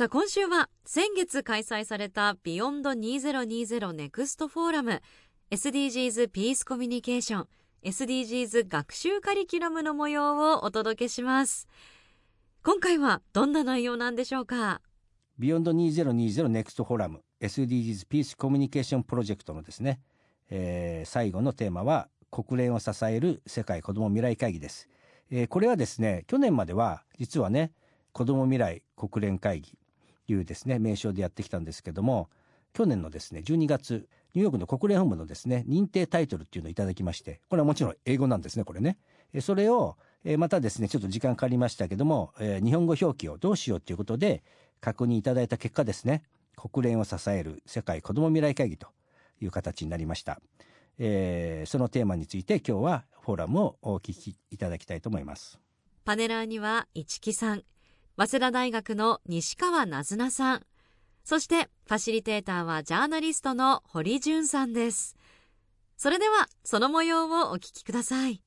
さあ今週は先月開催されたビヨンド2020ネクストフォーラム。SDGs ピースコミュニケーション SDGs 学習カリキュラムの模様をお届けします。今回はどんな内容なんでしょうか？ BEYOND 2020 NEXT FORUM SDGs ピースコミュニケーションプロジェクトのですね、えー最後のテーマは国連を支える世界子ども未来会議です、えーこれはですね去年までは実はね子ども未来国連会議いうですね名称でやってきたんですけども去年のですね12月ニューヨークの国連本部のですね認定タイトルっていうのをいただきましてこれはもちろん英語なんですねこれね。それをまたですねちょっと時間かかりましたけども、日本語表記をどうしようということで確認いただいた結果ですね国連を支える世界子ども未来会議という形になりました、えーそのテーマについて今日はフォーラムをお聞きいただきたいと思います。パネラーには市木さん、早稲田大学の西川なずなさん、そしてファシリテーターはジャーナリストの堀潤さんです。それではその模様をお聞きください。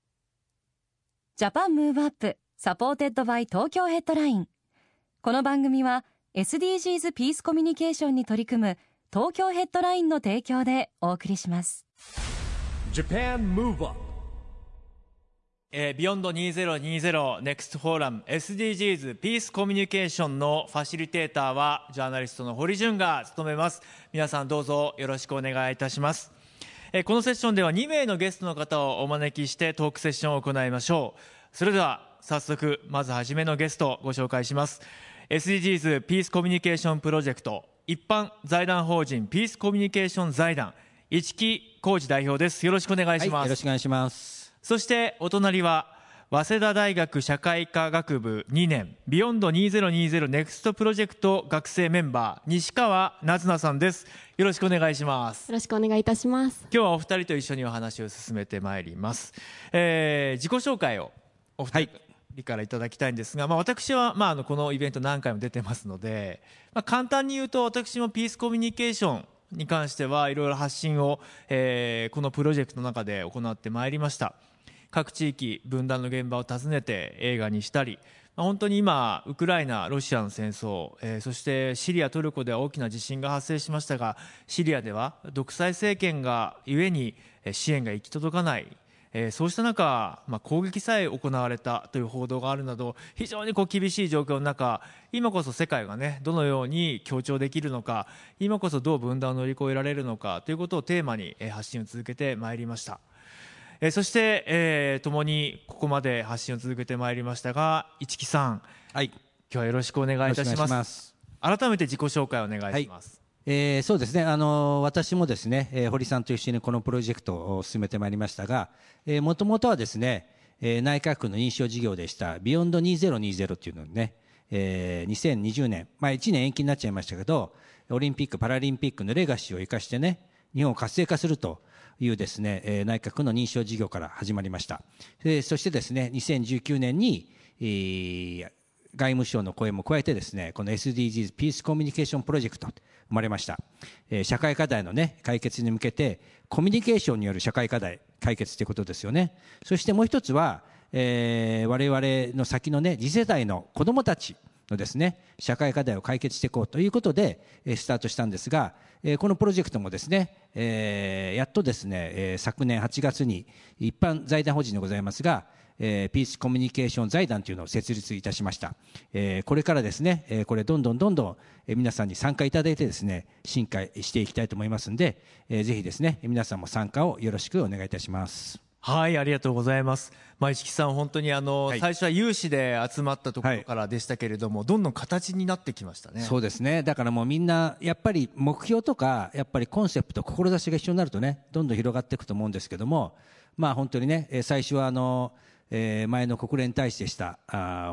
Japan Move Up supported by 東京ヘッドライン。この番組は SDGs ピースコミュニケーションに取り組む東京ヘッドラインの提供でお送りします。Japan Move Up えー、 BEYOND 2020 NEXT FORUM SDGs ピースコミュニケーションのファシリテーターはジャーナリストの堀潤が務めます。皆さんどうぞよろしくお願いいたします、えーこのセッションでは2名のゲストの方をお招きしてトークセッションを行いましょう。それでは早速まず初めのゲストをご紹介します。SDGs ピースコミュニケーションプロジェクト一般財団法人ピースコミュニケーション財団市木浩二代表です。よろしくお願いします、はい、よろしくお願いします。そしてお隣は早稲田大学社会科学部2年 BEYOND 2020 NEXT プロジェクト学生メンバー西川なずなさんです。よろしくお願いします。よろしくお願いいたします。今日はお二人と一緒にお話を進めてまいります、えー自己紹介をお二人からいただきたいんですが、まあ、私は、まあ、あのこのイベント何回も出てますので、まあ、簡単に言うと私もピースコミュニケーションに関してはいろいろ発信を、えーこのプロジェクトの中で行ってまいりました各地域分断の現場を訪ねて映画にしたり、ま本当に今ウクライナロシアの戦争、えーそしてシリアトルコでは大きな地震が発生しましたがシリアでは独裁政権がゆえに支援が行き届かないえーそうした中、まあ、攻撃さえ行われたという報道があるなど非常にこう厳しい状況の中今こそ世界が、ね、どのように協調できるのか今こそどう分断を乗り越えられるのかということをテーマに発信を続けてまいりました。えーそして、えー共にここまで発信を続けてまいりましたが市木さん。はい。今日はよろしくお願いいたします。します。改めて自己紹介をお願いします、えーそうですね、あの私もですね、えー堀さんと一緒にこのプロジェクトを進めてまいりましたが、もともとはですね、えー内閣府の認証事業でした、ビヨンド2020っていうのにね、えー2020年、まあ、1年延期になっちゃいましたけど、オリンピック・パラリンピックのレガシーを生かしてね、日本を活性化するというですね、えー内閣の認証事業から始まりました。えーそしてですね、2019年に、外務省の声も加えてですね、この SDGs ピースコミュニケーションプロジェクト生まれました。えー社会課題のね、解決に向けて、コミュニケーションによる社会課題解決ということですよね。そしてもう一つは、えー我々の先のね、次世代の子供たちのですね、社会課題を解決していこうということで、スタートしたんですが、このプロジェクトもですね、やっとですね、昨年8月に一般財団法人でございますが、ピースコミュニケーション財団というのを設立いたしました。これからですね、これどんどんどんどん、皆さんに参加いただいてですね、進化していきたいと思いますんで、えーぜひですね、皆さんも参加をよろしくお願いいたします。はい、ありがとうございます。まあ、石木さん、本当に最初は有志で集まったところからでしたけれども、どんどん形になってきましたね。そうですね。だからもうみんな、やっぱり目標とか、やっぱりコンセプト、志が一緒になるとね、どんどん広がっていくと思うんですけども、まあ本当にね、えー最初はあの、えー前の国連大使でした、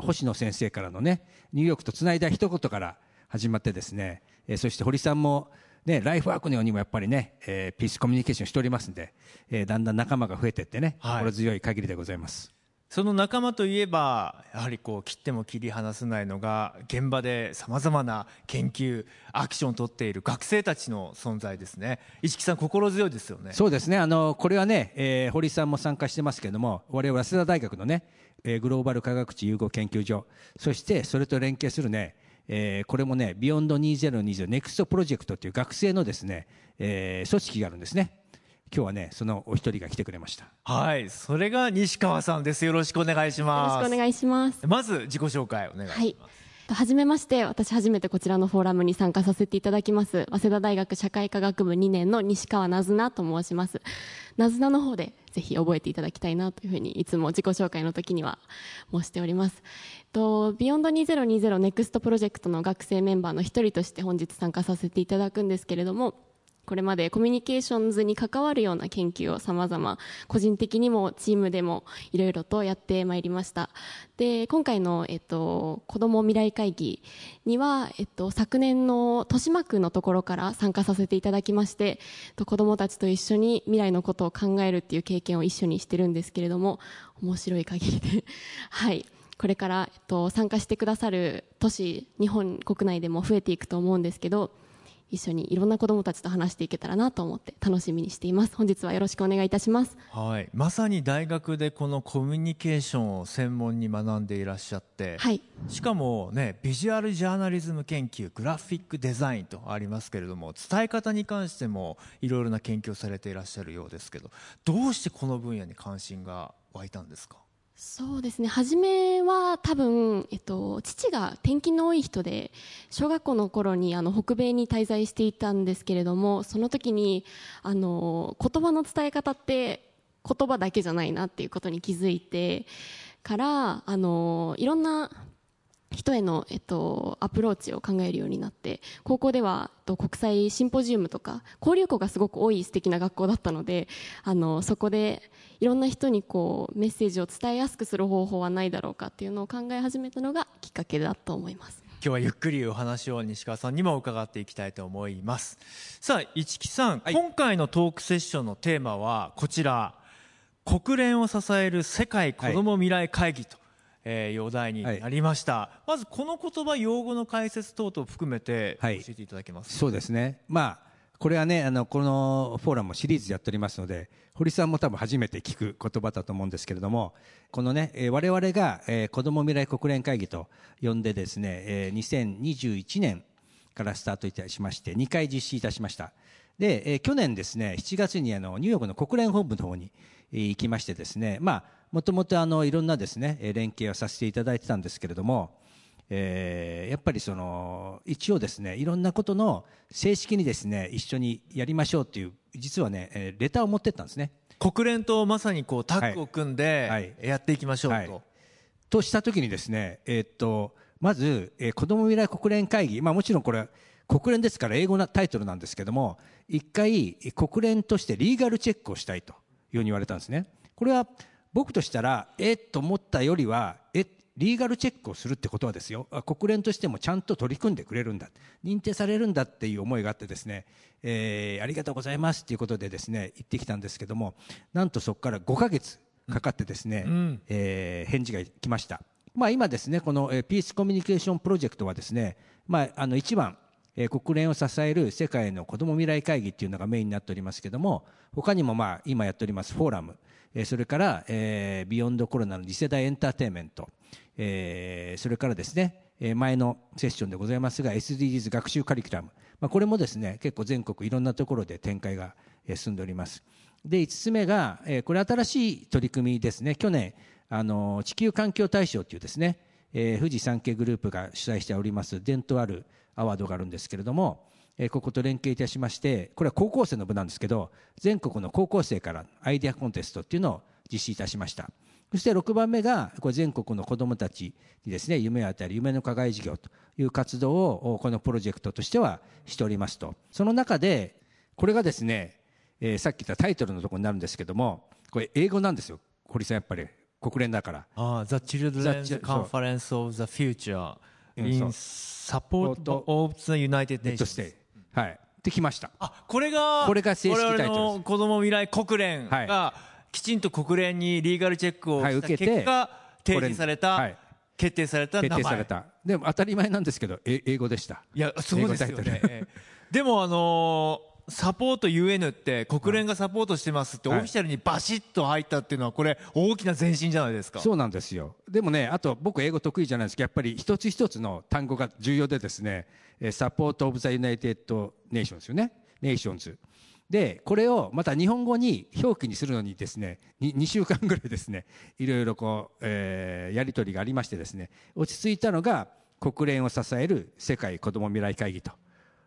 星野先生からのね、ニューヨークとつないだ一言から始まってですね、えーそして堀さんも、ね、ライフワークのようにもやっぱりね、えーピースコミュニケーションしておりますんで、えーだんだん仲間が増えていってね、はい。心強い限りでございます。その仲間といえばやはりこう切っても切り離せないのが現場でさまざまな研究アクションを取っている学生たちの存在ですね。市木さん心強いですよね。そうですね、あのこれはね、えー堀さんも参加してますけれども、我々早稲田大学のね、えーグローバル科学知融合研究所、そしてそれと連携するね、えーこれもね、 BEYOND 2020 NEXT プロジェクトという学生のですね、えー組織があるんですね。今日はね、そのお一人が来てくれました。はいそれが西川さんですよろしくお願いしますよろしくお願いします。まず自己紹介お願いします、はい。はじめまして、私初めてこちらのフォーラムに参加させていただきます。早稲田大学社会科学部2年の西川なずなと申します。なずなの方でぜひ覚えていただきたいなというふうにいつも自己紹介の時には申しております。と Beyond2020 ネクストプロジェクトの学生メンバーの一人として本日参加させていただくんですけれども、これまでコミュニケーションズに関わるような研究を様々個人的にもチームでもいろいろとやってまいりました。で今回の、えっと、子ども未来会議には、えっと、昨年の豊島区のところから参加させていただきまして子どもたちと一緒に未来のことを考えるっていう経験を一緒にしてるんですけれども面白い限りで。はい。これから、えっと、参加してくださる都市日本国内でも増えていくと思うんですけど一緒にいろんな子どもたちと話していけたらなと思って楽しみにしています。本日はよろしくお願いいたします。はい、まさに大学でこのコミュニケーションを専門に学んでいらっしゃって、はい。しかもねビジュアルジャーナリズム研究グラフィックデザインとありますけれども伝え方に関してもいろいろな研究をされていらっしゃるようですけどどうしてこの分野に関心が湧いたんですか？そうですね。初めは多分、えっと、父が転勤の多い人で小学校の頃にあの北米に滞在していたんですけれどもその時にあの言葉の伝え方って言葉だけじゃないなっていうことに気づいてからあのいろんな人への、えっと、アプローチを考えるようになって高校では、えっと、国際シンポジウムとか交流校がすごく多い素敵な学校だったのであのそこでいろんな人にこうメッセージを伝えやすくする方法はないだろうかっていうのを考え始めたのがきっかけだと思います。今日はゆっくりお話を西川さんにも伺っていきたいと思います。さあ市木さん、はい。今回のトークセッションのテーマはこちら。国連を支える世界子ども未来会議と、えお題になりました、まずこの言葉用語の解説等々含めて教はいえていただけます？か、そうですね。まあ、これはね、あの、このフォーラムもシリーズやっておりますので、堀さんも多分初めて聞く言葉だと思うんですけれども、このね、えー我々が、えー子ども未来国連会議と呼んでですね、えー2021年からスタートいたしまして、2回実施いたしました。で、えー去年ですね、7月にあの、ニューヨークの国連本部の方に、えー行きましてですね、まあ、もともとあの、いろんなですね、えー連携をさせていただいてたんですけれども、えーやっぱりその一応ですねいろんなことの正式にですね一緒にやりましょうっていう実はね、えーレターを持ってったんですね。国連とまさにこうタッグを組んで、はい。やっていきましょうと、はい。とした時にですね、えーっとまず、えー子ども未来国連会議、まあ、もちろんこれ国連ですから英語なタイトルなんですけども一回国連としてリーガルチェックをしたいというふうに言われたんですね。これは僕としたらえっと思ったよりはえリーガルチェックをするってことはですよ。あ国連としてもちゃんと取り組んでくれるんだ。認定されるんだっていう思いがあってですね、えーありがとうございますっていうことでですね言ってきたんですけどもなんとそこから5ヶ月かかってですね、ん。えー返事が来ました。まあ、今ですね、この、えーピースコミュニケーションプロジェクトはですね、まあ、あの一番、えー国連を支える世界の子ども未来会議っていうのがメインになっておりますけども、他にもまあ今やっておりますフォーラム、えそれから、えビヨンドコロナの次世代エンターテインメント、えそれからですね、え前のセッションでございますが SDGs 学習カリキュラム、まあ、これもですね結構全国いろんなところで展開が進んでおります。で5つ目が、えこれ新しい取り組みですね。去年あの地球環境大賞というですね、え富士山系グループが主催しております伝統あるアワードがあるんですけれども、えーここと連携いたしましてこれは高校生の部なんですけど全国の高校生からアイデアコンテストっていうのを実施いたしました。そして6番目がこれ全国の子どもたちにですね夢を与える夢の課外事業という活動をおこのプロジェクトとしてはしておりますと。その中でこれがですね、えーさっき言ったタイトルのところになるんですけどもこれ英語なんですよ。堀さんやっぱり国連だから。ああ The Children's Conference of the Future うん in support of the United Nations はい。できました。あこれがこれが正式タイトルです。我々の子ども未来国連はがきちんと国連にリーガルチェックをしたはい受けて結果提示された、はい。決定された名前。決定された。でも当たり前なんですけどえ英語でした。いやそうですよね。ええ。でもあのーサポート UN って国連がサポートしてますってオフはいィシャルにバシッと入ったっていうのはこれ大きな前進じゃないですか。そうなんですよ。でもねあと僕英語得意じゃないですけどやっぱり一つ一つの単語が重要でですねサポート・オブ・ザ・ユナイテッド・ネーションですよね。ネーションズ。でこれをまた日本語に表記にするのにですね 2, 週間ぐらいですねいろいろこう、えーやり取りがありましてですね落ち着いたのが国連を支える世界子ども未来会議と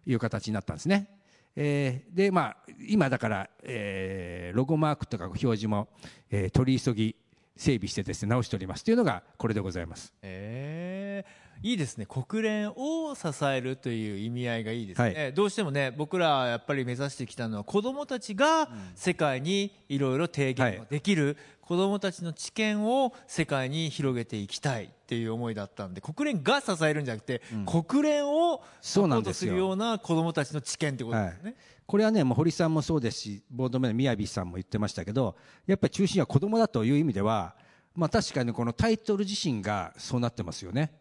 いう形になったんですね。えーでまあ今だから、えーロゴマークとか表示も、えー取り急ぎ整備してですね直しておりますというのがこれでございます。えーいいですね。国連を支えるという意味合いがいいですね、はい。どうしてもね僕らやっぱり目指してきたのは子どもたちが世界にいろいろ提言ができる、子どもたちの知見を世界に広げていきたいっていう思いだったんで国連が支えるんじゃなくて、国連をサポートするような子どもたちの知見ってことですね、これはねもう堀さんもそうですしボードメの宮城さんも言ってましたけどやっぱり中心は子供だという意味では、まあ、確かにこのタイトル自身がそうなってますよね、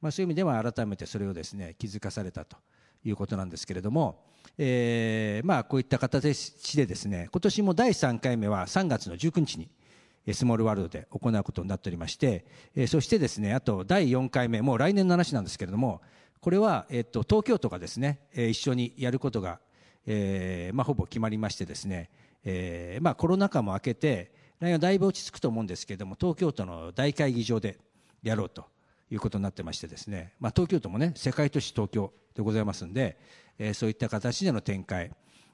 まあ、そういう意味では改めてそれをですね気づかされたということなんですけれども、えーまあ、こういった形でですね今年も第3回目は3月の19日にスモールワールドで行うことになっておりまして、えーそしてですねあと第4回目もう来年の話なんですけれどもこれは、えっと東京都がですね、えー一緒にやることが、えーまあ、ほぼ決まりましてですね、えーまあ、コロナ禍も明けて来年はだいぶ落ち着くと思うんですけれども東京都の大会議場でやろうということになってましてですね、まあ、東京都もね世界都市東京でございますんで、えーそういった形での展開、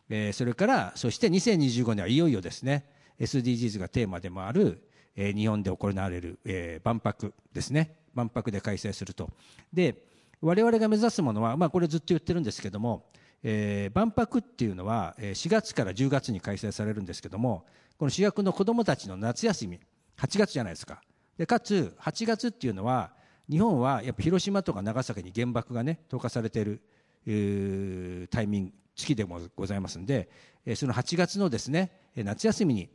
えーそれからそして2025年はいよいよですね SDGs がテーマでもある、えー日本で行われる、えー万博ですね。万博で開催すると。で我々が目指すものは、まあ、これずっと言ってるんですけども、えー万博っていうのは4月から10月に開催されるんですけどもこの主役の子どもたちの夏休み8月じゃないですか。でかつ8月っていうのは日本はやっぱ広島とか長崎に原爆がね投下されているえータイミング月でもございますんで、えーその8月のですね夏休みに、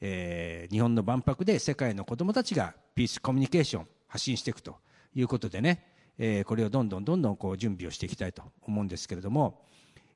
えー日本の万博で世界の子どもたちがピースコミュニケーション発信していくということでね、えーこれをどんどんどんどんこう準備をしていきたいと思うんですけれども、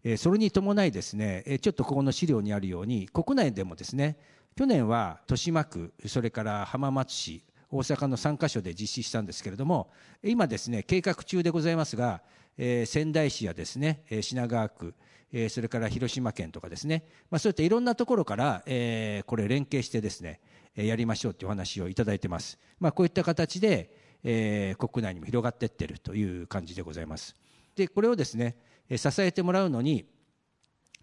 えーそれに伴いですね、えーちょっとここの資料にあるように国内でもですね去年は豊島区それから浜松市大阪の3カ所で実施したんですけれども今ですね計画中でございますが、えー仙台市やですね品川区えーそれから広島県とかですね、まあ、そういったいろんなところから、えーこれ連携してですねやりましょうというお話をいただいてます、まあ、こういった形で、えー国内にも広がっていってるという感じでございます。でこれをですね支えてもらうのに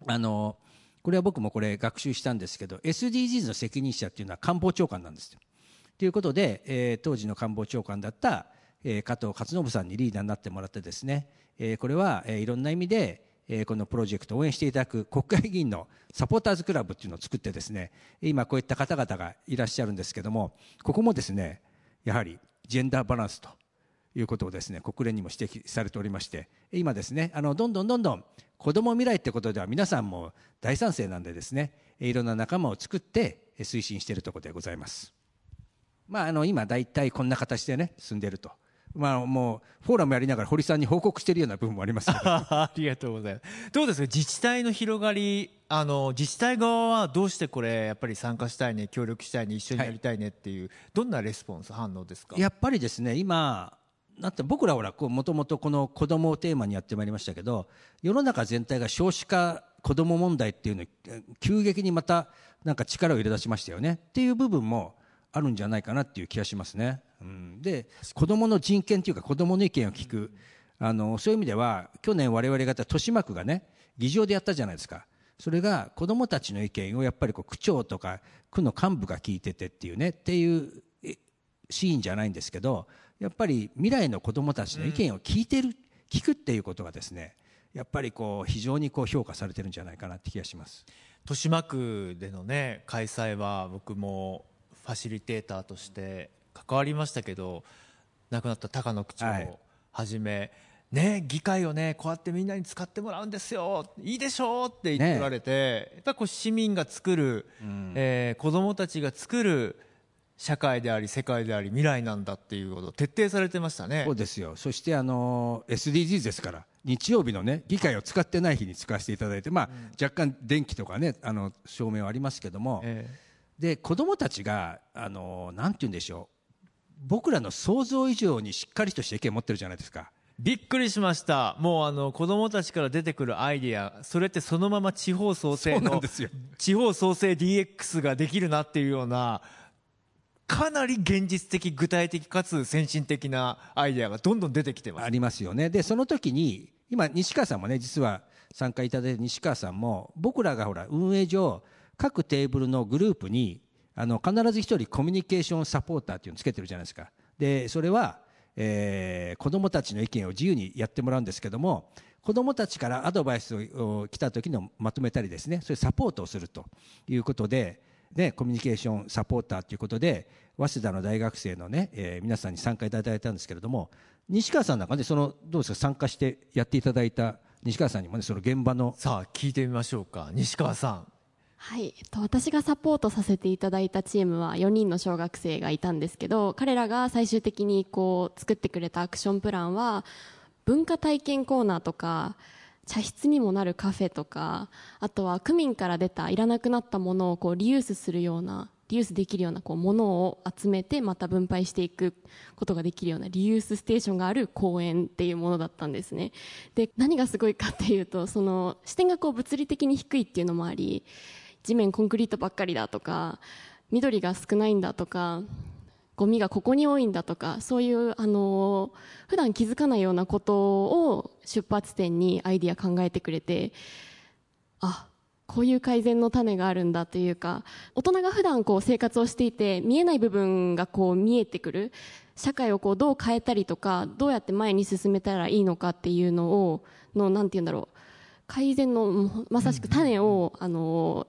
あのこれは僕もこれ学習したんですけど SDGs の責任者っていうのは官房長官なんですよ。ということで、えー当時の官房長官だった、えー加藤勝信さんにリーダーになってもらってですね、えーこれは、えーいろんな意味で、えーこのプロジェクトを応援していただく国会議員のサポーターズクラブっていうのを作ってですね今こういった方々がいらっしゃるんですけどもここもですねやはりジェンダーバランスということをですね国連にも指摘されておりまして今ですねあのどんどんどんどん子ども未来ってことでは皆さんも大賛成なんでですねいろんな仲間を作って推進しているところでございます。まあ、あの今、大体こんな形でね進んでいると、まあ、もうフォーラムやりながら堀さんに報告しているような部分もあります ありがとうございます。どうですか？自治体の広がりあの自治体側はどうしてこれやっぱり参加したいね協力したいね一緒にやりたいねっていう、どんなレスポンス反応ですか？やっぱりですね今だって僕らほらもともとこの子供をテーマにやってまいりましたけど世の中全体が少子化子供問題っていうのに急激にまたなんか力を入れ出しましたよね。っていう部分もあるんじゃないかなっていう気がしますね。うん、で子供の人権というか子供の意見を聞くあのそういう意味では去年我々がやった豊島区がね議場でやったじゃないですか。それが子どもたちの意見をやっぱりこう区長とか区の幹部が聞いててっていうねっていうえシーンじゃないんですけどやっぱり未来の子どもたちの意見を聞いてる、聞くっていうことがですねやっぱりこう非常にこう評価されてるんじゃないかなって気がします。豊島区でのね開催は僕もファシリテーターとして関わりましたけど亡くなった高野区長、はい。はじめね、議会をねこうやってみんなに使ってもらうんですよいいでしょうって言っておられて、やっぱりこう市民が作る、えー子どもたちが作る社会であり世界であり未来なんだっていうことを徹底されてましたね。そうですよ。そしてあの SDGs ですから日曜日のね議会を使ってない日に使わせていただいて、まあ若干電気とかねあの照明はありますけども、えで子どもたちがあのなんて言うんでしょう。僕らの想像以上にしっかりとした意見を持ってるじゃないですか。びっくりしました。もうあの子どもたちから出てくるアイディアそれってそのまま地方創生のですよ。地方創生 DX ができるなっていうようなかなり現実的具体的かつ先進的なアイデアがどんどん出てきてます。ありますよね。でその時に今西川さんもね実は参加いただいた西川さんも僕らがほら運営上各テーブルのグループにあの必ず一人コミュニケーションサポーターっていうのをつけてるじゃないですか。でそれは、えー子どもたちの意見を自由にやってもらうんですけども子どもたちからアドバイスを来た時のまとめたりですねそういうサポートをするということででコミュニケーションサポーターということで早稲田の大学生のね、えー皆さんに参加いただいたんですけれども西川さんなんかねそのどうですか？参加してやっていただいた西川さんにもねその現場のさあ聞いてみましょうか。西川さん。はい、えっと私がサポートさせていただいたチームは4人の小学生がいたんですけど彼らが最終的にこう作ってくれたアクションプランは文化体験コーナーとか茶室にもなるカフェとかあとは区民から出たいらなくなったものをこうリユースするようなリユースできるようなこうものを集めてまた分配していくことができるようなリユースステーションがある公園っていうものだったんですね。で何がすごいかっていうとその視点がこう物理的に低いっていうのもあり地面コンクリートばっかりだとか緑が少ないんだとかゴミがここに多いんだとかそういうあの普段気づかないようなことを出発点にアイディア考えてくれてあこういう改善の種があるんだというか大人が普段こう生活をしていて見えない部分がこう見えてくる社会をこうどう変えたりとかどうやって前に進めたらいいのかっていうのをのなんて言うんだろう改善のまさしく種を、あの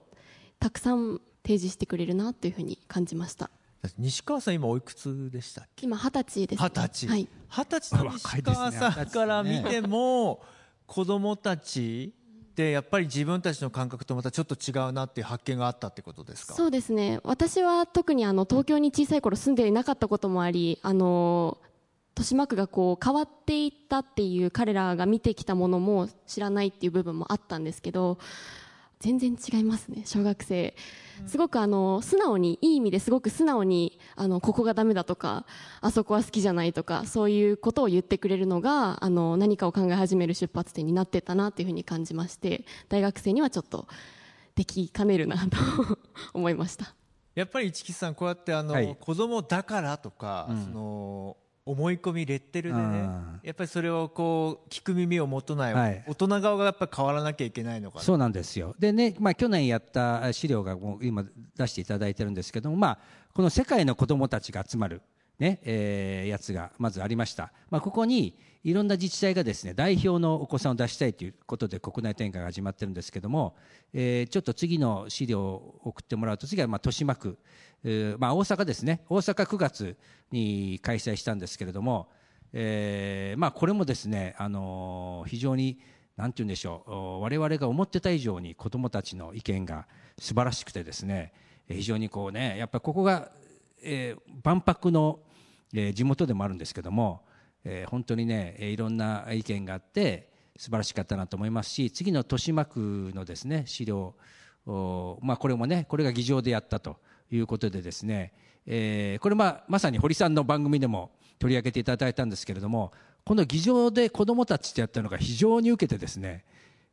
たくさん提示してくれるなというふうに感じました。西川さん今おいくつでしたっけ？今二十歳です、ね、二十歳。はい。二十歳の西川さんから見ても子供たちってやっぱり自分たちの感覚とまたちょっと違うなっていう発見があったってことですか？そうですね。私は特にあの東京に小さい頃住んでいなかったこともありあの豊島区がこう変わっていったっていう彼らが見てきたものも知らないっていう部分もあったんですけど全然違いますね小学生。すごくあの素直にいい意味ですごく素直にあのここがダメだとかあそこは好きじゃないとかそういうことを言ってくれるのがあの何かを考え始める出発点になってたなというふうに感じまして大学生にはちょっとできかねるなと 思いました。やっぱり市木さんこうやってあの、はい。子供だからとか、その思い込みレッテルでねうん。やっぱりそれをこう聞く耳を持たない、はい。大人側がやっぱり変わらなきゃいけないのかな。そうなんですよ。でね、まあ、去年やった資料がもう今出していただいてるんですけども、まあ、この世界の子どもたちが集まる、ねえーやつがまずありました、まあ、ここにいろんな自治体がですね代表のお子さんを出したいということで国内展開が始まってるんですけども、えーちょっと次の資料を送ってもらうと次はまあ豊島区、えーまあ、大阪ですね。大阪9月に開催したんですけれども、えーまあ、これもですね、あの非常になんて言うんでしょう我々が思ってた以上に子どもたちの意見が素晴らしくてですね非常にこうねやっぱここが、えー万博の、えー地元でもあるんですけども、えー本当にねえーいろんな意見があって素晴らしかったなと思いますし次の豊島区のですね資料おまあ、これもねこれが議場でやったということでですね、えーこれまあまさに堀さんの番組でも取り上げていただいたんですけれどもこの議場で子どもたちってやったのが非常に受けてですね、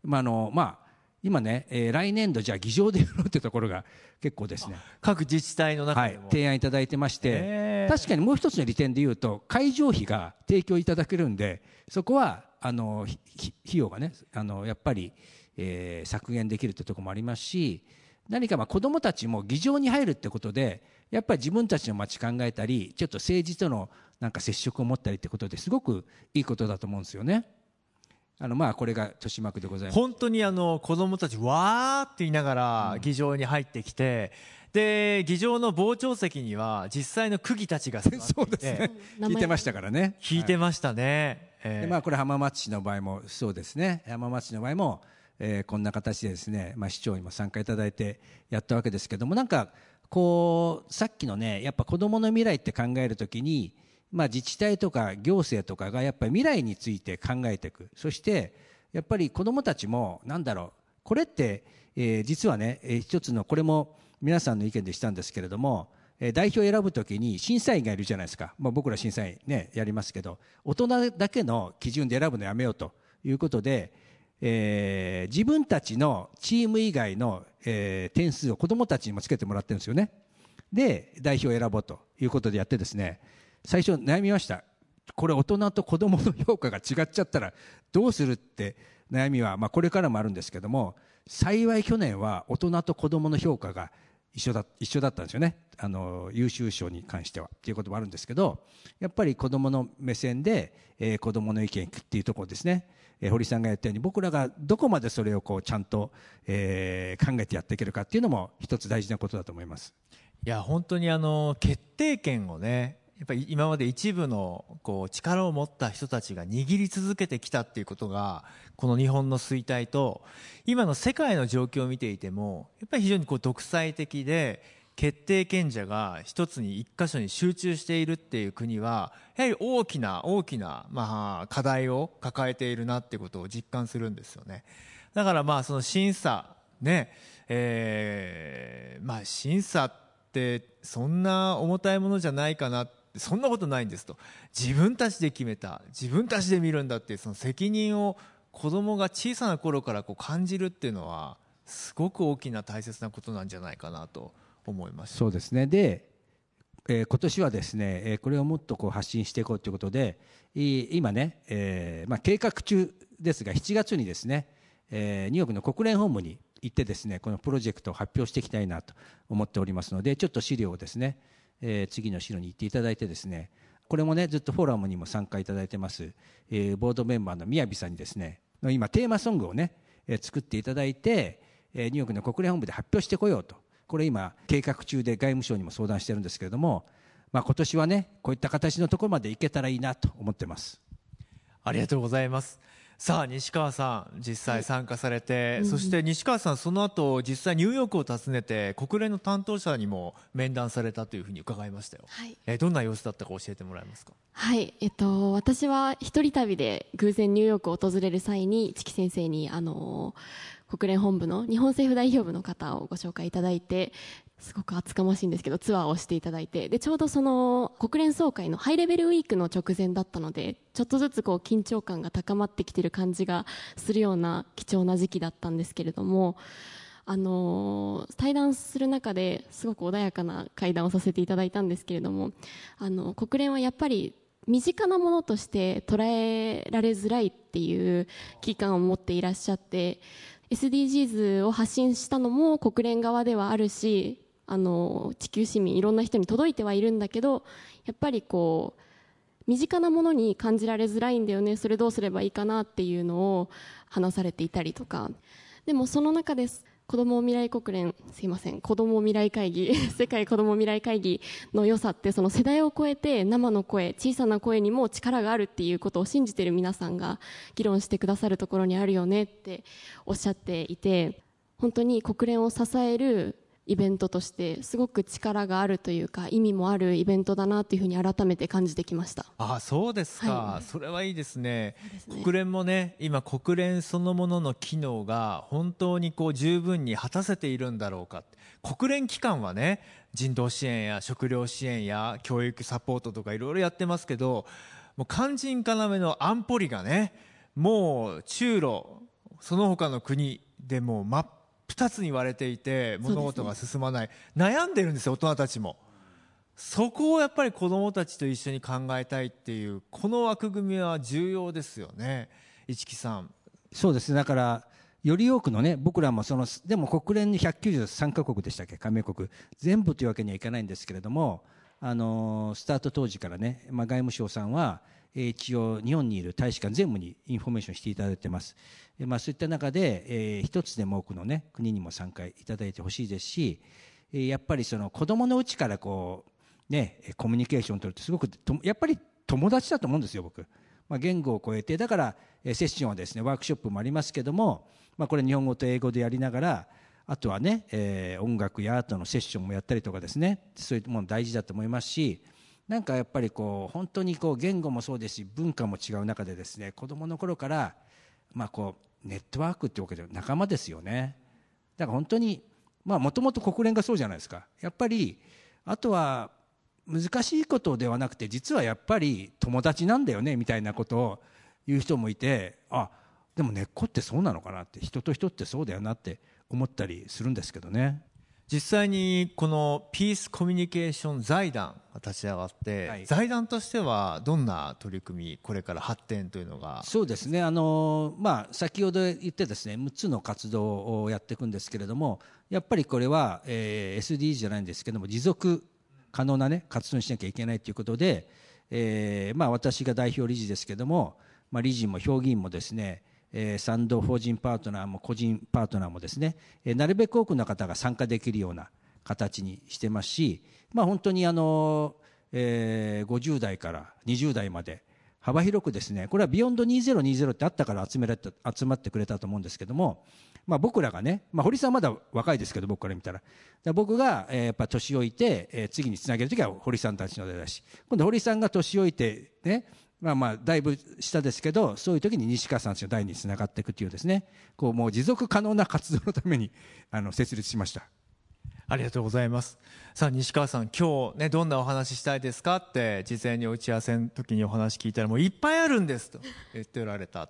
まああのまあ、今ね、えー来年度じゃあ議場でやろうってところが結構ですね。各自治体の中はい提案いただいてまして、確かにもう一つの利点でいうと会場費が提供いただけるんでそこはあの費用がねあのやっぱり、えー削減できるというところもありますし何かまあ子どもたちも議場に入るってことでやっぱり自分たちの街考えたりちょっと政治とのなんか接触を持ったりってことですごくいいことだと思うんですよね。あのまあこれが豊島区でございます。本当にあの子供たちわーって言いながら議場に入ってきて、で議場の傍聴席には実際の区議たちが座っていて そうですね。聞いてましたからね。聞いてましたね、ええでまあ、これ浜松市の場合もそうですね浜松市の場合も、えーこんな形でですね、まあ、市長にも参加いただいてやったわけですけどもなんかこうさっきのねやっぱ子どもの未来って考えるときに、まあ、自治体とか行政とかがやっぱり未来について考えていく。そしてやっぱり子どもたちもなんだろうこれって、えー実はね、えー一つのこれも皆さんの意見でしたんですけれども、えー代表を選ぶときに審査員がいるじゃないですか、まあ、僕ら審査員ねやりますけど大人だけの基準で選ぶのやめようと。いうことで、えー自分たちのチーム以外の、えー点数を子どもたちにもつけてもらってるんですよね。で代表を選ぼうということでやってですね最初悩みました。これ大人と子どもの評価が違っちゃったらどうするって悩みは、まあ、これからもあるんですけども幸い去年は大人と子どもの評価が一緒だ一緒だったんですよね。あの優秀賞に関しては。っていうこともあるんですけどやっぱり子どもの目線で、えー子どもの意見を聞くっていうところですね、えー堀さんが言ったように僕らがどこまでそれをこうちゃんと、えー考えてやっていけるかっていうのも一つ大事なことだと思います。いや本当にあの決定権をねやっぱり今まで一部のこう力を持った人たちが握り続けてきたっていうことがこの日本の衰退と今の世界の状況を見ていてもやっぱり非常にこう独裁的で決定権者が一つに一箇所に集中しているっていう国はやはり大きな大きなまあ課題を抱えているなっていうことを実感するんですよね。だからまあその審査ねえーまあ審査ってそんな重たいものじゃないかなそんなことないんですと。自分たちで決めた。自分たちで見るんだってその責任を子供が小さな頃からこう感じるっていうのはすごく大きな大切なことなんじゃないかなと思いましたそうですね。で、えー今年はですね、えーこれをもっとこう発信していこうということで今ね、えーまあ、計画中ですが7月にですね、えーニューヨークの国連本部に行ってですねこのプロジェクトを発表していきたいなと思っておりますのでちょっと資料をですね、えー次の資料に行っていただいてですねこれもねずっとフォーラムにも参加いただいてます、えーボードメンバーの宮城さんにですね今テーマソングをね、えー作っていただいて、えーニューヨークの国連本部で発表してこようと。これ今計画中で外務省にも相談してるんですけれども、まあ、今年はねこういった形のところまでいけたらいいなと思ってます。ありがとうございます。さあ西川さん実際参加されて、そして西川さんその後実際ニューヨークを訪ねて国連の担当者にも面談されたというふうに伺いましたよ、はい。えーどんな様子だったか教えてもらえますか？はい、えっと、私は一人旅で偶然ニューヨークを訪れる際に、チキ先生に、あの、国連本部の日本政府代表部の方をご紹介いただいて、すごく厚かましいんですけど、ツアーをしていただいて、で、ちょうどその国連総会のハイレベルウィークの直前だったので、ちょっとずつこう緊張感が高まってきてる感じがするような貴重な時期だったんですけれども、あの対談する中ですごく穏やかな会談をさせていただいたんですけれどもあの国連はやっぱり身近なものとして捉えられづらいっていう危機感を持っていらっしゃって SDGs を発信したのも国連側ではあるし地球市民いろんな人に届いてはいるんだけどやっぱりこう身近なものに感じられづらいんだよね。それどうすればいいかなっていうのを話されていたりとか。でもその中です。子ども未来国連すいません。子ども未来会議。世界子ども未来会議の良さってその世代を超えて生の声小さな声にも力があるっていうことを信じてる皆さんが議論してくださるところにあるよねっておっしゃっていて本当に国連を支えるイベントとしてすごく力があるというか意味もあるイベントだなというふうに改めて感じてきました。あそうですか、はい。それはいいですね。ね国連もね。今国連そのものの機能が本当にこう十分に果たせているんだろうか。国連機関はね人道支援や食料支援や教育サポートとかいろいろやってますけどもう肝心要の安保理がねもう中ロその他の国でもう真っ二つに割れていて物事が進まない、悩んでるんですよ大人たちも。そこをやっぱり子どもたちと一緒に考えたいっていうこの枠組みは重要ですよね市木さん。そうですね。だからより多くのね僕らもそのでも国連に193カ国でしたっけ加盟国。全部というわけにはいかないんですけれどもあのスタート当時からね、まあ、外務省さんはえー一応日本にいる大使館全部にインフォメーションしていただいてます、えまあ、そういった中で、え一つでも多くのね国にも参加いただいてほしいですしやっぱりその子供のうちからこうねコミュニケーションを取るってすごくやっぱり友達だと思うんですよ僕。まあ、言語を超えてだからセッションはですねワークショップもありますけども、まあ、これ日本語と英語でやりながらあとはね、えー音楽やアートのセッションもやったりとかですねそういうもの大事だと思いますしなんかやっぱりこう本当にこう言語もそうですし文化も違う中でですね子供の頃からまあこうネットワークってわけで仲間ですよね。だから本当にまあもともと国連がそうじゃないですか。やっぱりあとは難しいことではなくて実はやっぱり友達なんだよねみたいなことを言う人もいてあでも根っこってそうなのかなって人と人ってそうだよなって思ったりするんですけどね。実際にこのピースコミュニケーション財団が立ち上がって、はい。財団としてはどんな取り組みこれから発展というのが？そうですね。あの、まあ、先ほど言ってですね6つの活動をやっていくんですけれどもやっぱりこれは、えー SDG じゃないんですけども持続可能な、ね、活動にしなきゃいけないということで、えーまあ、私が代表理事ですけども、まあ、理事も評議員もですね賛同法人パートナーも個人パートナーもですね、なるべく多くの方が参加できるような形にしてますし、まあ、本当にあの、えー50代から20代まで幅広くですねこれはビヨンド2020ってあったから集められた集まってくれたと思うんですけども、まあ、僕らがね、まあ、堀さんはまだ若いですけど僕から見たら。ら僕が、えーやっぱ年老いて、えー次につなげる時は堀さんたちの代だし。今度堀さんが年老いてねまあまあだいぶ下ですけどそういう時に西川さんたちの代につながっていくというですね。こうもう持続可能な活動のためにあの設立しました。ありがとうございます。さあ西川さん今日ねどんなお話ししたいですかって事前に打ち合わせの時にお話聞いたらもういっぱいあるんですと言っておられた。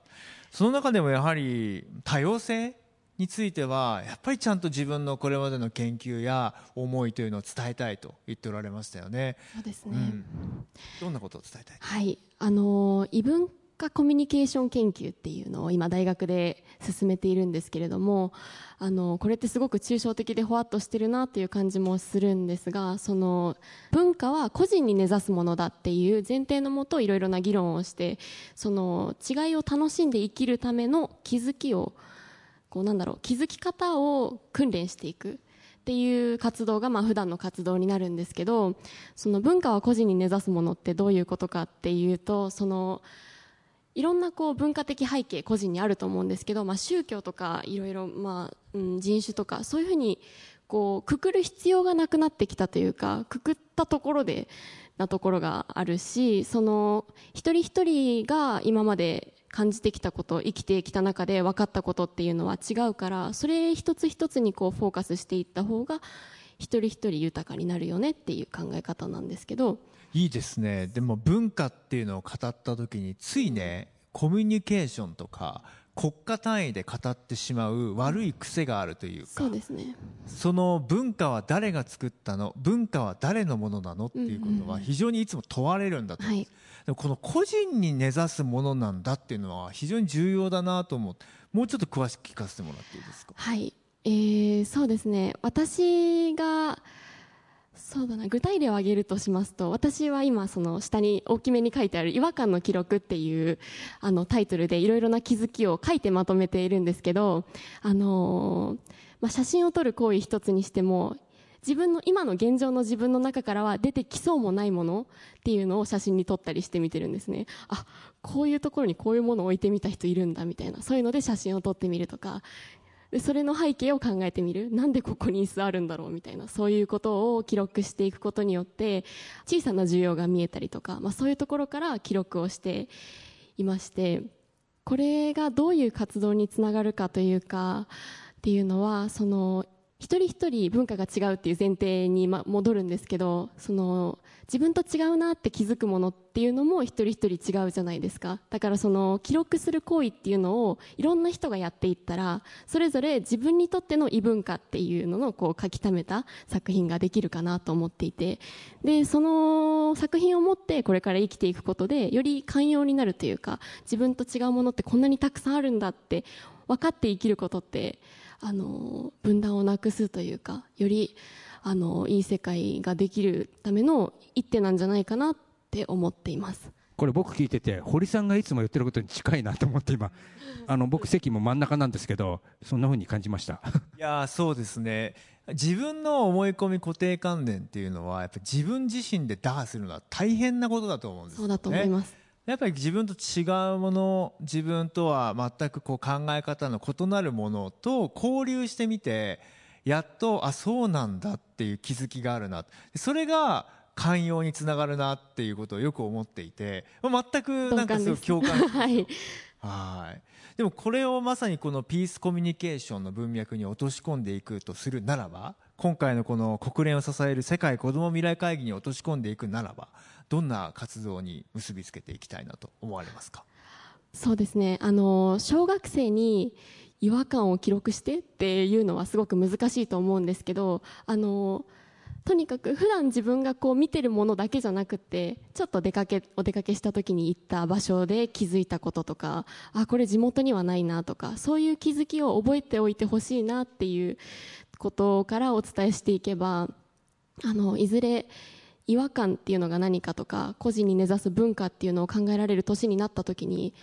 その中でもやはり多様性についてはやっぱりちゃんと自分のこれまでの研究や思いというのを伝えたいと言っておられましたよね、そうですね、うん、どんなことを伝えたいはい、あの異文化コミュニケーション研究っていうのを今大学で進めているんですけれども、あのこれってすごく抽象的でほわっとしてるなという感じもするんですが、その文化は個人に根ざすものだっていう前提のもといろいろな議論をして、その違いを楽しんで生きるための気づきをこうなんだろう気づき方を訓練していく。っていう活動がまあ普段の活動になるんですけどその文化は個人に根ざすものってどういうことかっていうとそのいろんなこう文化的背景個人にあると思うんですけど、まあ、宗教とかいろいろ、まあうん、人種とかそういうふうにこうくくる必要がなくなってきたというかくくったところでなところがあるしその一人一人が今まで感じてきたこと生きてきた中で分かったことっていうのは違うからそれ一つ一つにこうフォーカスしていった方が一人一人豊かになるよねっていう考え方なんですけど。いいですね。でも文化っていうのを語った時についねコミュニケーションとか国家単位で語ってしまう悪い癖があるというかそうですね。その文化は誰が作ったの？文化は誰のものなの？っていうことは非常にいつも問われるんだと。思うんです、でもこの個人に根ざすものなんだっていうのは非常に重要だなと思ってもうちょっと詳しく聞かせてもらっていいですか？はい、えーそうですね。私がそうだな具体例を挙げるとしますと私は今その下に大きめに書いてある「違和感の記録」っていうあのタイトルでいろいろな気づきを書いてまとめているんですけど、あのまあ、写真を撮る行為一つにしても自分の今の現状の自分の中からは出てきそうもないものっていうのを写真に撮ったりしてみてるんですね。あこういうところにこういうものを置いてみた人いるんだみたいなそういうので写真を撮ってみるとかでそれの背景を考えてみる。なんでここに椅子あるんだろうみたいな。そういうことを記録していくことによって小さな需要が見えたりとか、まあ、そういうところから記録をしていましてこれがどういう活動につながるかというかっていうのはその一人一人文化が違うっていう前提にま戻るんですけどその自分と違うなって気づくものっていうのも一人一人違うじゃないですか。だからその記録する行為っていうのをいろんな人がやっていったらそれぞれ自分にとっての異文化っていうののこう書き溜めた作品ができるかなと思っていて。でその作品を持ってこれから生きていくことでより寛容になるというか自分と違うものってこんなにたくさんあるんだって分かって生きることってあの分断をなくすというかよりあのいい世界ができるための一手なんじゃないかなって思っています。これ僕聞いてて堀さんがいつも言ってることに近いなと思って今 あの僕席も真ん中なんですけどそんな風に感じましたいやーそうですね自分の思い込み固定観念っていうのはやっぱ自分自身で打破するのは大変なことだと思うんですよねそうだと思います。やっぱり自分と違うもの自分とは全くこう考え方の異なるものと交流してみてやっとあそうなんだっていう気づきがあるな。それが寛容につながるなっていうことをよく思っていて全くなんかすごい共感はい はい。でもこれをまさにこのピースコミュニケーションの文脈に落とし込んでいくとするならば今回のこの国連を支える世界子ども未来会議に落とし込んでいくならばどんな活動に結びつけていきたいなと思われますか？そうですね。あの小学生に違和感を記録してっていうのはすごく難しいと思うんですけどあのとにかく普段自分がこう見てるものだけじゃなくてちょっと出かけお出かけした時に行った場所で気づいたこととかあこれ地元にはないなとかそういう気づきを覚えておいてほしいなっていうことからお伝えしていけばあのいずれ違和感っていうのが何かとか個人に根ざす文化っていうのを考えられる年になった時に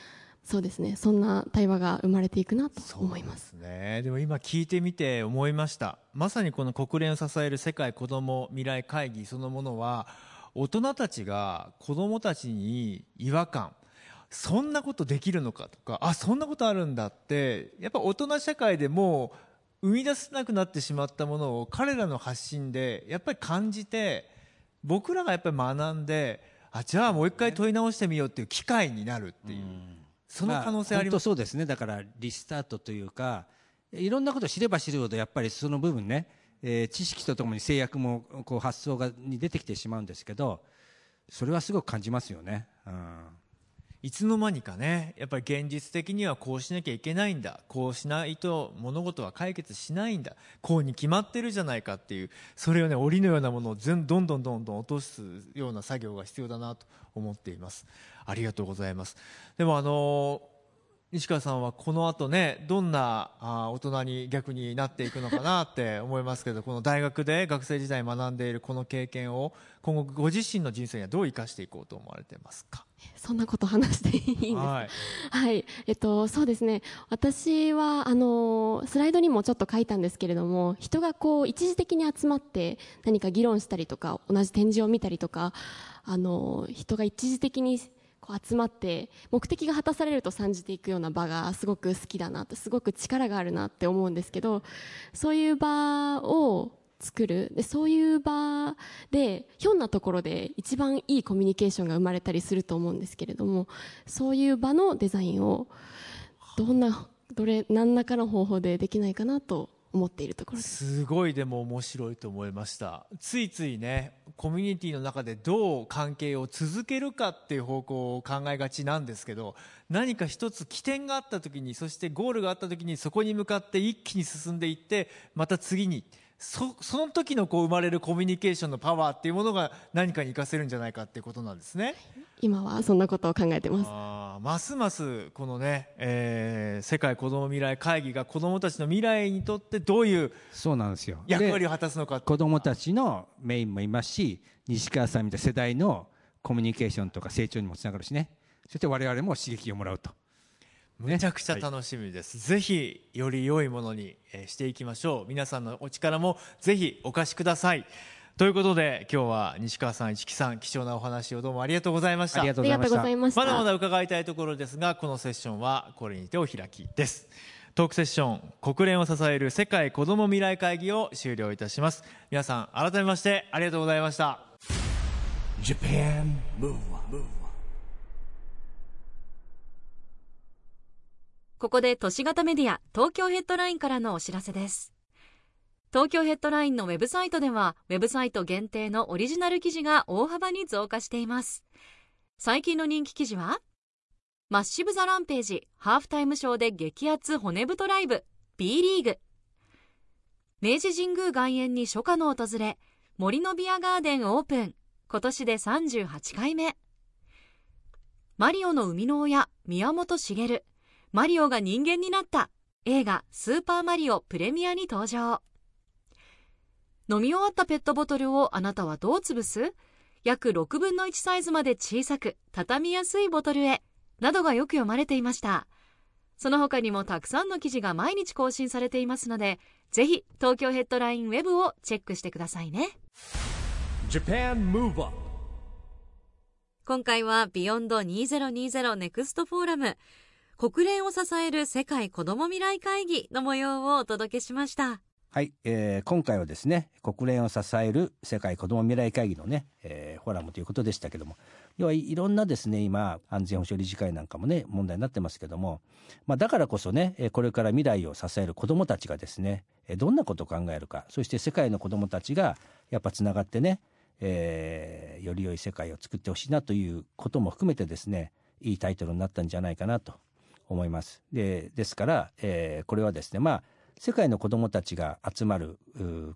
そうですねそんな対話が生まれていくなと思います。ですね。でも今聞いてみて思いました。まさにこの国連を支える世界子ども未来会議そのものは大人たちが子どもたちに違和感そんなことできるのかとかあそんなことあるんだってやっぱ大人社会でもう生み出せなくなってしまったものを彼らの発信でやっぱり感じて僕らがやっぱり学んであじゃあもう一回問い直してみようっていう機会になるっていう、その可能性あります。そうですね。だからリスタートというかいろんなことを知れば知るほどやっぱりその部分ね、えー知識とともに制約もこう発想がに出てきてしまうんですけどそれはすごく感じますよね、うん、いつの間にかねやっぱり現実的にはこうしなきゃいけないんだこうしないと物事は解決しないんだこうに決まってるじゃないかっていうそれをね檻のようなものをどんどんどんどん落とすような作業が必要だなと思っています。ありがとうございます。でもあの西川さんはこの後ねどんなあ大人に逆になっていくのかなって思いますけどこの大学で学生時代学んでいるこの経験を今後ご自身の人生にはどう生かしていこうと思われてますか？そんなこと話していいんですか？はい。はい、えっと、そうですね。私は、あの、スライドにもちょっと書いたんですけれども、人がこう、一時的に集まって何か議論したりとか、同じ展示を見たりとか、あの、人が一時的にこう集まって、目的が果たされると賛じていくような場がすごく好きだなと、すごく力があるなって思うんですけど、そういう場を作る。で、そういう場で、ひょんなところで一番いいコミュニケーションが生まれたりすると思うんですけれども、そういう場のデザインを、どんな、どれ、何らかの方法でできないかなと思っているところです。すごいでも面白いと思いましたついついねコミュニティの中でどう関係を続けるかっていう方向を考えがちなんですけど何か一つ起点があった時にそしてゴールがあった時にそこに向かって一気に進んでいってまた次にそその時のこう生まれるコミュニケーションのパワーっていうものが何かに活かせるんじゃないかっていうことなんですね。今はそんなことを考えてます。あーますますこのね、えー世界子ども未来会議が子どもたちの未来にとってどういうそうなんですよ。役割でを果たすのか子どもたちのメインもいますし西川さんみたいな世代のコミュニケーションとか成長にもつながるしね。そして我々も刺激をもらうと。むちゃくちゃ楽しみです、ぜひより良いものにえーしていきましょう。皆さんのお力もぜひお貸しくださいということで今日は西川さん市木さん貴重なお話をどうもありがとうございましたありがとうございました。ました。まだまだ伺いたいところですがこのセッションはこれにてお開きです。トークセッション国連を支える世界子ども未来会議を終了いたします。皆さん改めましてありがとうございました。Japan Move Up, ここで都市型メディア東京ヘッドラインからのお知らせです。東京ヘッドラインのウェブサイトでは、ウェブサイト限定のオリジナル記事が大幅に増加しています。最近の人気記事は、マッシブ・ザ・ランページ、ハーフタイムショーで激アツ骨太ライブ、B リーグ。明治神宮外苑に初夏の訪れ、森のビアガーデンオープン、今年で38回目。マリオの生みの親、宮本茂。マリオが人間になった映画スーパーマリオプレミアに登場。飲み終わったペットボトルをあなたはどう潰す？約6分の1サイズまで小さく畳みやすいボトルへなどがよく読まれていました。その他にもたくさんの記事が毎日更新されていますので、ぜひ東京ヘッドラインウェブをチェックしてくださいね。Japan Move Up, 今回は BEYOND 2020 NEXT FORUM 国連を支える世界子ども未来会議の模様をお届けしましたはい、えー今回はですね国連を支える世界子ども未来会議のね、えーフォーラムということでしたけども要はいろんなですね今安全保障理事会なんかもね問題になってますけども、まあ、だからこそねこれから未来を支える子どもたちがですねどんなことを考えるかそして世界の子どもたちがやっぱつながってね、えーより良い世界を作ってほしいなということも含めてですねいいタイトルになったんじゃないかなと思います。でですから、えーこれはですねまあ世界の子どもたちが集まる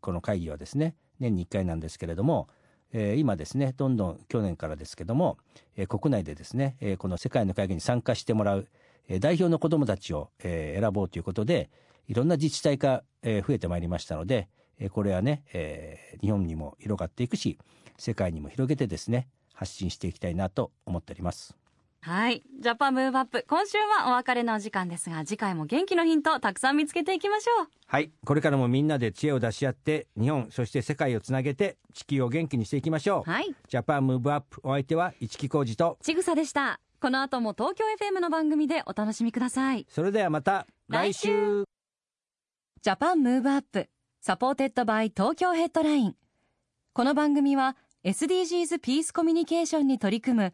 この会議はですね年に1回なんですけれども、えー今ですねどんどん去年からですけども、えー国内でですね、えーこの世界の会議に参加してもらう、えー代表の子どもたちを、えー選ぼうということでいろんな自治体が、えー増えてまいりましたので、えーこれはね、えー日本にも広がっていくし世界にも広げてですね発信していきたいなと思っております。はい。ジャパンムーブアップ。今週はお別れのお時間ですが、次回も元気のヒントたくさん見つけていきましょう。はいこれからもみんなで知恵を出し合って日本そして世界をつなげて地球を元気にしていきましょう、はい。ジャパンムーブアップお相手は市木浩二とちぐさでした。この後も東京 FM の番組でお楽しみください。それではまた来週 Japan Move Up。supported by 東京ヘッドライン。この番組は SDGs ピースコミュニケーションに取り組む